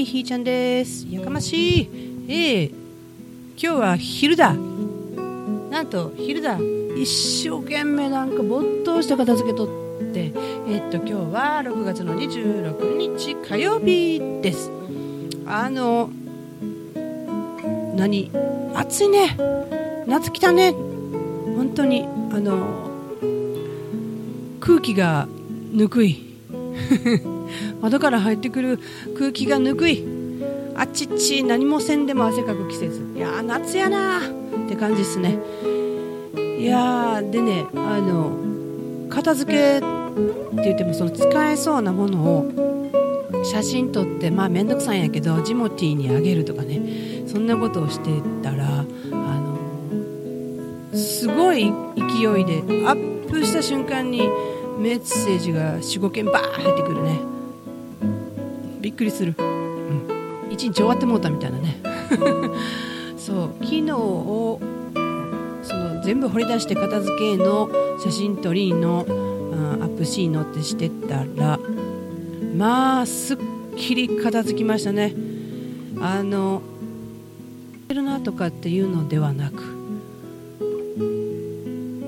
いひーちゃんです。やかましい。ええ。今日は昼だ。なんと昼だ。一生懸命なんか没頭して片付けとって。えっと今日は6月の26日火曜日です。あの何？暑いね。夏来たね。本当にあの空気がぬくい。窓から入ってくる空気がぬくい。あっちっち何もせんでも汗かく季節。いや夏やなって感じですね。いやでねあの片付けって言ってもその使えそうなものを写真撮ってまあ面倒くさいんやけどジモティーにあげるとかね。そんなことをしてたらあのすごい勢いでアップした瞬間にメッセージが45件バー入ってくるね。びっくりする、うん、1日終わってもうたみたいなね。そう。昨日をその全部掘り出して片付けの写真撮りのうんアップシーンのってしてたらまあすっきり片付きましたね。あのてるなとかっていうのではなく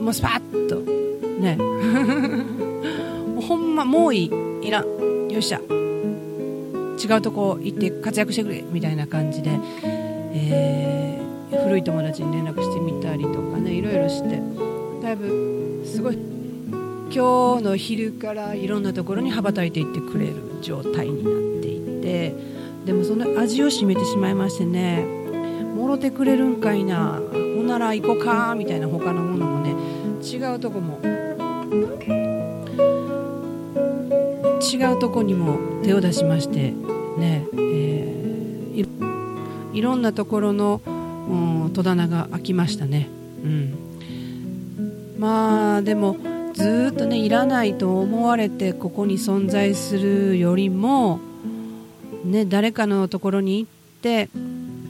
もうスパッと。ね。ほんまもういい。いらん。よっしゃ。違うとこ行って活躍してくれみたいな感じで、えー、古い友達に連絡してみたりとかねいろいろして。だいぶすごい今日の昼からいろんなところに羽ばたいていってくれる状態になっていて。でもその味を占めてしまいましてねもろてくれるんかいなほなら行こうかみたいな他のものもね違うとこも違うとこにも手を出しましてね、えー、いろんなところの戸棚が開きましたね、うん、まあでもずっとねいらないと思われてここに存在するよりも、ね、誰かのところに行って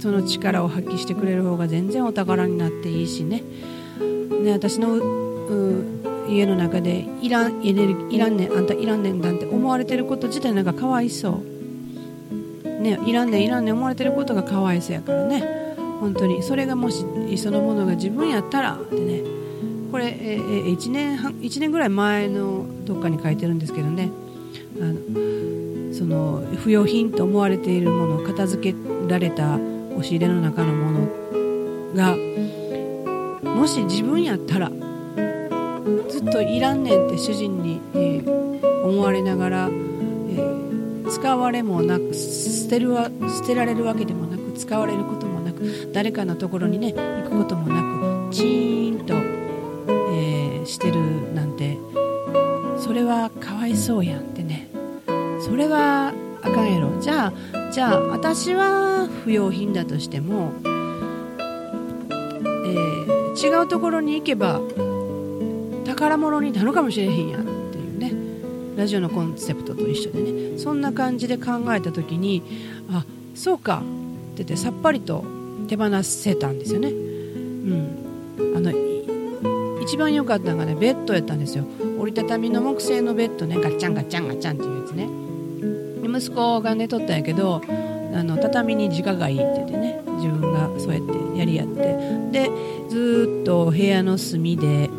その力を発揮してくれる方が全然お宝になっていいしね。ね私のう家の中でいらんエネルギーいらんねんあんたいらんねんなんて思われてること自体なんかかわいそう。ねいらんねんいらんねん思われてることがかわいそうやからね。本当に。それがもしそのものが自分やったらってね。これ、えー、1年半1年ぐらい前のどっかに書いてるんですけどね。あのその不要品と思われているもの片付けられた押し入れの中のものがもし自分やったらずっといらんねんって主人に、えー、思われながら、えー、使われもなく捨てるわ捨てられるわけでもなく使われることもなく誰かのところにね行くこともなくチーンと、えー、してるなんてそれはかわいそうやんってね。それはあかんやろ。じゃあじゃあ私は不要品だとしても、えー、違うところに行けば宝物になるかもしれへんやんっていうね。ラジオのコンセプトと一緒でね。そんな感じで考えた時にあそうかって言ってさっぱりと手放せたんですよね。うん、あの一番良かったのがねベッドやったんですよ。折りたたみの木製のベッドね。ガッチャンガッチャンガッチャンっていうやつね。息子が寝とったんやけどあの畳に直がいいって言ってね。自分がそうやってやりやって。でずっと部屋の隅で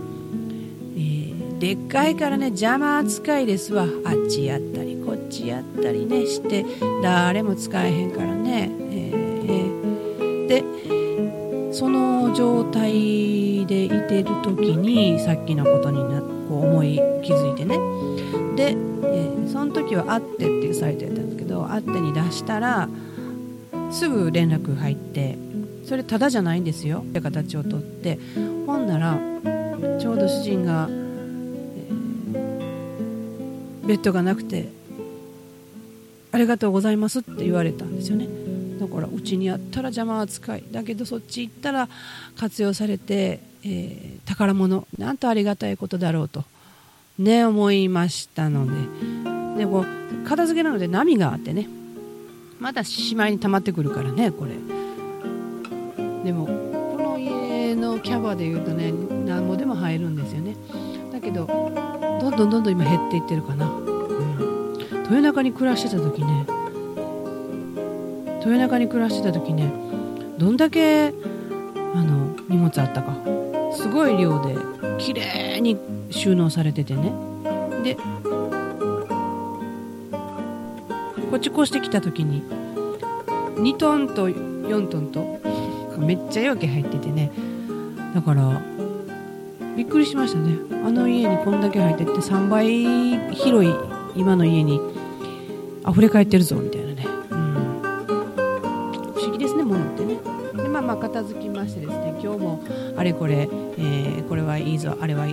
でっかいからね邪魔扱いですわ。あっちやったりこっちやったりねして誰も使えへんからね、えー、でその状態でいてる時にさっきのことになこう思い気づいてね。で、えー、その時は「あって」っていうサイトやったんですけど「あって」に出したらすぐ連絡入ってそれただじゃないんですよ。って形をとってほんならちょうど主人がベッドがなくてありがとうございますって言われたんですよね。だからうちにあったら邪魔扱い。だけどそっち行ったら活用されて、えー、宝物。なんとありがたいことだろうと。ね思いましたので。でこう片付けなので波があってね。またしまいに溜まってくるからねこれ。でもこの家のキャバでいうとねなんぼでも入るんですよね。だけどどんどんどんどん今減っていってるかな、うん、豊中に暮らしてた時ね。豊中に暮らしてた時ねどんだけあの荷物あったか。すごい量で綺麗に収納されててね。でこっち越してきた時に2トンと4トンとめっちゃ容器入っててね。だからびっくりしましたね。あの家にこんだけ入ってって3倍広い今の家に溢れ返ってるぞみたいなね、うん、不思議ですね物ってね。でまあまあ片付きましてですね今日もあれこれ、えー、これはいいぞあれは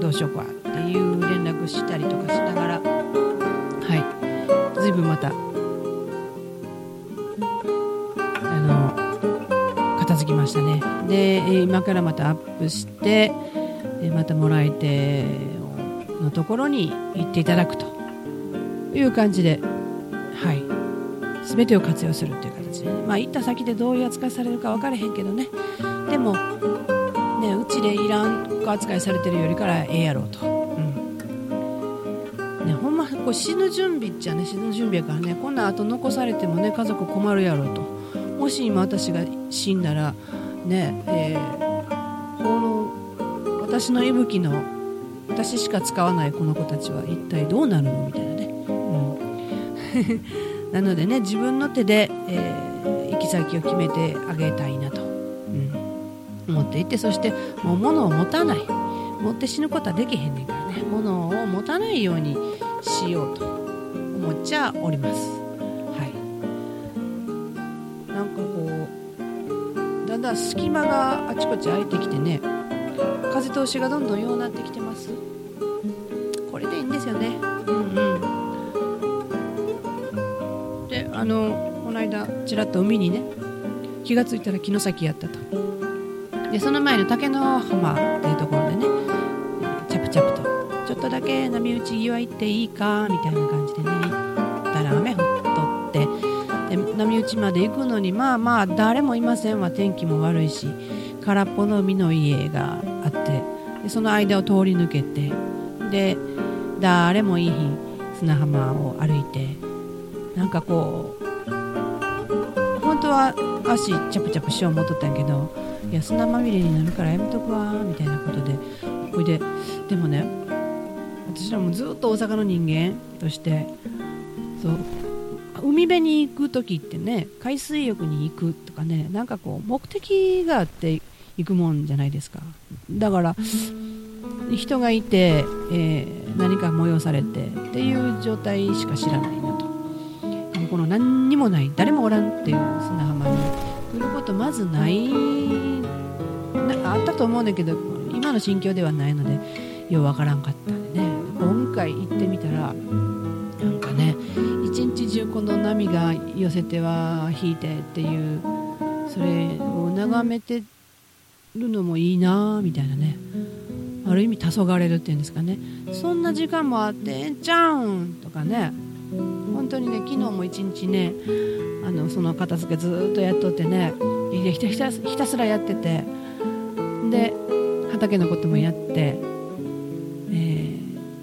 どうしようかっていう連絡したりとかしながらはい。随分またあの片付きましたね。で今からまたアップしてまたもらい手のところに行っていただくという感じで、はい、全てを活用するという形で、ね、まあ、行った先でどういう扱いされるか分からへんけどね。でも、ね、うちでいらん扱いされてるよりからええやろうと、ね、ほんまこう死ぬ準備っちゃね死ぬ準備やからね。こんな後残されてもね家族困るやろうと。もし今私が死んだらねえー、私の息吹の私しか使わないこの子たちは一体どうなるのみたいなね。うん。なのでね自分の手で、えー、行き先を決めてあげたいなと、うん、思っていてそしてもう物を持たない。持って死ぬことはできへんねんからね。物を持たないようにしようと思っちゃおります。はい。なんかこうだんだん隙間があちこち空いてきてね風通しがどんどんようなってきてます。これでいいんですよね。うんうん。あのこの間ちらっと海にね気が付いたら城崎やったと。でその前の竹の浜っていうところでねチャプチャプと。ちょっとだけ波打ち際行っていいかみたいな感じでね行ったら雨降っとって。で波打ちまで行くのにまあまあ誰もいませんわ。天気も悪いし空っぽの海の家がでその間を通り抜けてで誰もいい日砂浜を歩いてなんかこう本当は足チャプチャプしよう思っとったんやけどいや砂まみれになるからやめとくわみたいなことでほいででもね私らもずっと大阪の人間としてそう海辺に行く時ってね海水浴に行くとかねなんかこう目的があって行くもんじゃないですか。だから人がいて、えー、何か催されてっていう状態しか知らないなと。この何にもない誰もおらんっていう砂浜に来ることまずない。なあったと思うんだけど今の心境ではないのでようわからんかったんでね。今回行ってみたらなんかね一日中この波が寄せては引いてっていうそれを眺めてるのもいいなみたいなね。ある意味黄昏るっていうんですかね。そんな時間もあってえんちゃうんとかね。本当にね昨日も一日ねあのその片付けずっとやっとってねひたひたひたすらやっててで畑のこともやって、え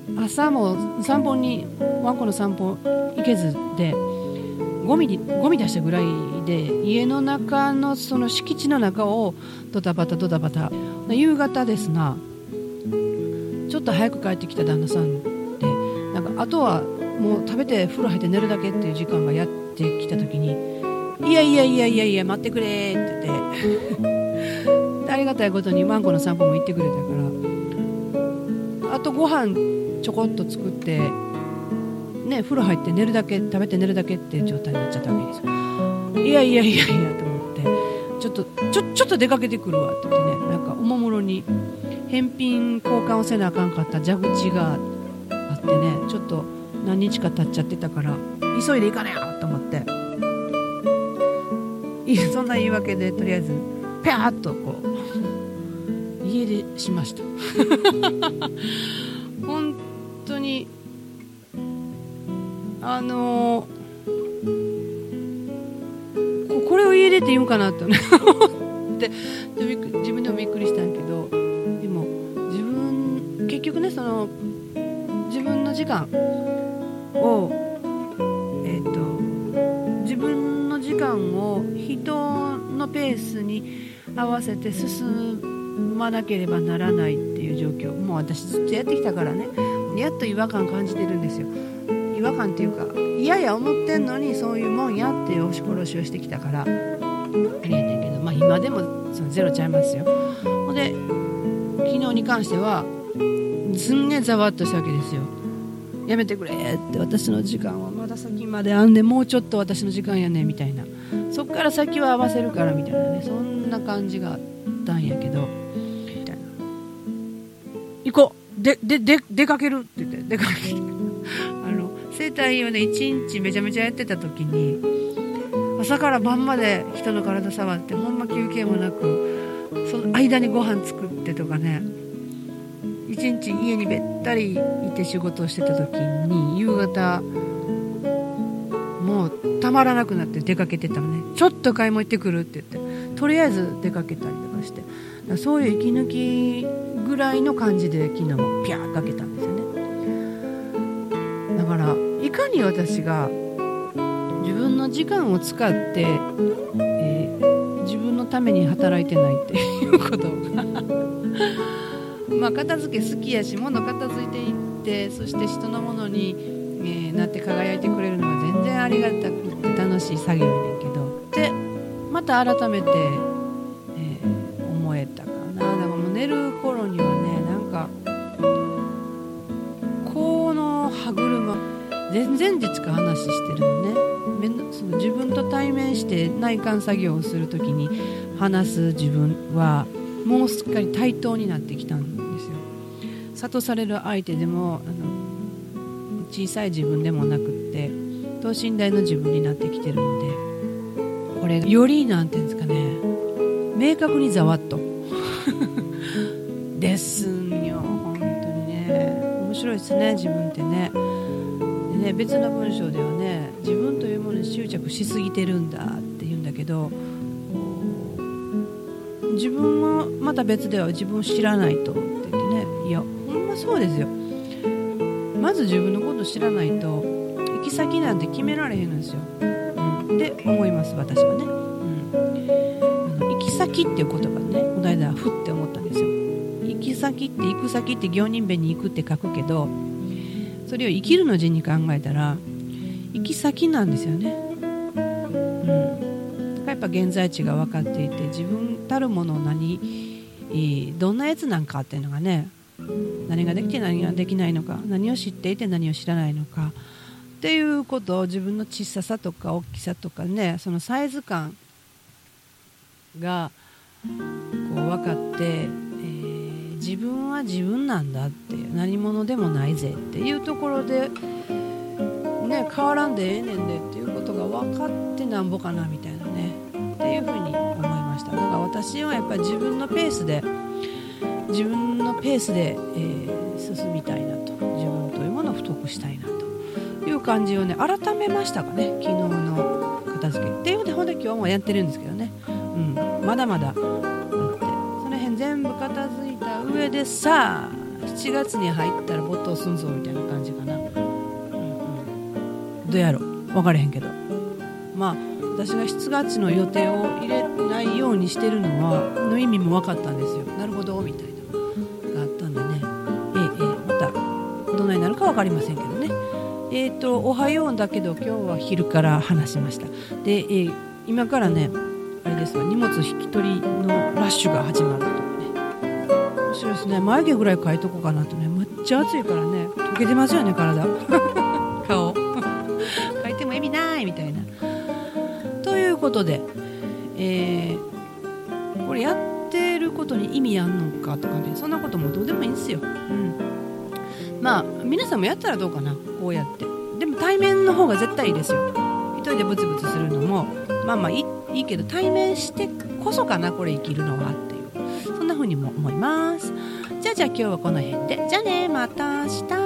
ー、朝も散歩にワンコの散歩行けずでゴミゴミ出したぐらいで家の中のその敷地の中をドタバタドタバタ。夕方ですなちょっと早く帰ってきた旦那さんでなんかあとはもう食べて風呂入って寝るだけっていう時間がやってきた時に「いやいやいやいやいや待ってくれ」って言って ありがたいことにワンコの散歩も行ってくれたからあとご飯ちょこっと作ってね風呂入って寝るだけ食べて寝るだけっていう状態になっちゃったわけですよ。いやいやいやいやと思って。ちょっとちょちょっと出かけてくるわって言ってね。なんかおもむろに返品交換をせなあかんかった蛇口があってね。ちょっと何日か経っちゃってたから急いで行かねよと思って。そんな言い訳でとりあえずピャーっとこう家出しました。本当にあのー、これを家出って言うんかな って思って自分でもびっくりしたんけどでも自分結局ねその自分の時間を、えーと、自分の時間を人のペースに合わせて進まなければならないっていう状況。もう私ずっとやってきたからね。やっと違和感感じてるんですよ。違和感っていうか嫌や思ってんのにそういうもんやっていう押し殺しをしてきたからありえねんけどまあ今でもそのゼロちゃいますよ。ほんで昨日に関してはすんげえざわっとしたわけですよ。やめてくれって私の時間は。まだ先まであんでもうちょっと私の時間やねみたいな。そっから先は合わせるからみたいな。ねそんな感じがあったんやけど。みたいな。行こう。ででで出かけるって言って。出かける整体をね1日めちゃめちゃやってた時に朝から晩まで人の体触ってほんま休憩もなくその間にご飯作ってとかね一日家にべったりいて仕事をしてた時に夕方もうたまらなくなって出かけてたのね。ちょっと買い物行ってくるって言ってとりあえず出かけたりとかしてそういう息抜きぐらいの感じで昨日もピャーかけたんですよ。に私が自分の時間を使って、えー、自分のために働いてないっていうこと。まあ片付け好きやし物片付いていってそして人のものに、えー、なって輝いてくれるのは全然ありがたくて楽しい作業やねんけど。でまた改めて、えー、思えたかな。だからもう寝る頃にはねなんかこの歯車全然実か話してるのね。その自分と対面して内観作業をする時に話す自分はもうすっかり対等になってきたんですよ。諭される相手でもあの小さい自分でもなくって等身大の自分になってきてるのでこれよりなんていうんですかね。明確にざわっと。ですんよ本当にね。面白いですね自分ってね。ね別の文章ではね自分というものに執着しすぎてるんだって言うんだけど自分もまた別では自分を知らないとって言ってねいやほんまそうですよ。まず自分のこと知らないと行き先なんて決められへんんですよ、うん、って思います私はね、うん、行き先っていう言葉ねこの間ふって思ったんですよ。行き先って行く先って行人弁に行くって書くけどそれを生きるの字に考えたら行き先なんですよね。うん。やっぱ現在地が分かっていて自分たるものを何どんなやつなんかっていうのがね何ができて何ができないのか何を知っていて何を知らないのかっていうことを自分の小ささとか大きさとかねそのサイズ感がこう分かって、自分は自分なんだって何者でもないぜっていうところで、ね、変わらんでええねんでっていうことが分かってなんぼかなみたいなねっていうふうに思いました。だから私はやっぱり自分のペースで自分のペースで、えー、進みたいなと自分というものを太くしたいなという感じをね改めましたかね昨日の片付け。っていうのでほんで今日もやってるんですけどね、うん、まだまだあって。その辺全部片付いた上でさあ7月に入ったら没頭すんぞみたいな感じかな、うんうん、どうやろ分からへんけど。まあ私が7月の予定を入れないようにしてるのはの意味も分かったんですよ。なるほどみたいなのがあったんでね。ええ、またどないなるか分かりませんけどね。えーと、おはようだけど今日は昼から話しました。で、えー、今からねあれですわ荷物引き取りのラッシュが始まると。ね面白いですね。眉毛ぐらい描いとこうかなとね。めっちゃ暑いからね。溶けてますよね体。顔。描いても意味ないみたいな。ということで、えー、これやってることに意味あんのかとかね。そんなこともどうでもいいんですよ、うん。まあ皆さんもやったらどうかな。こうやって。でも対面の方が絶対いいですよ。一人でブツブツするのも。まあまあいいいいけど対面してこそかなこれ生きるのはって。ふうにも思います。じゃあじゃあ今日はこの辺で。じゃあねまた明日。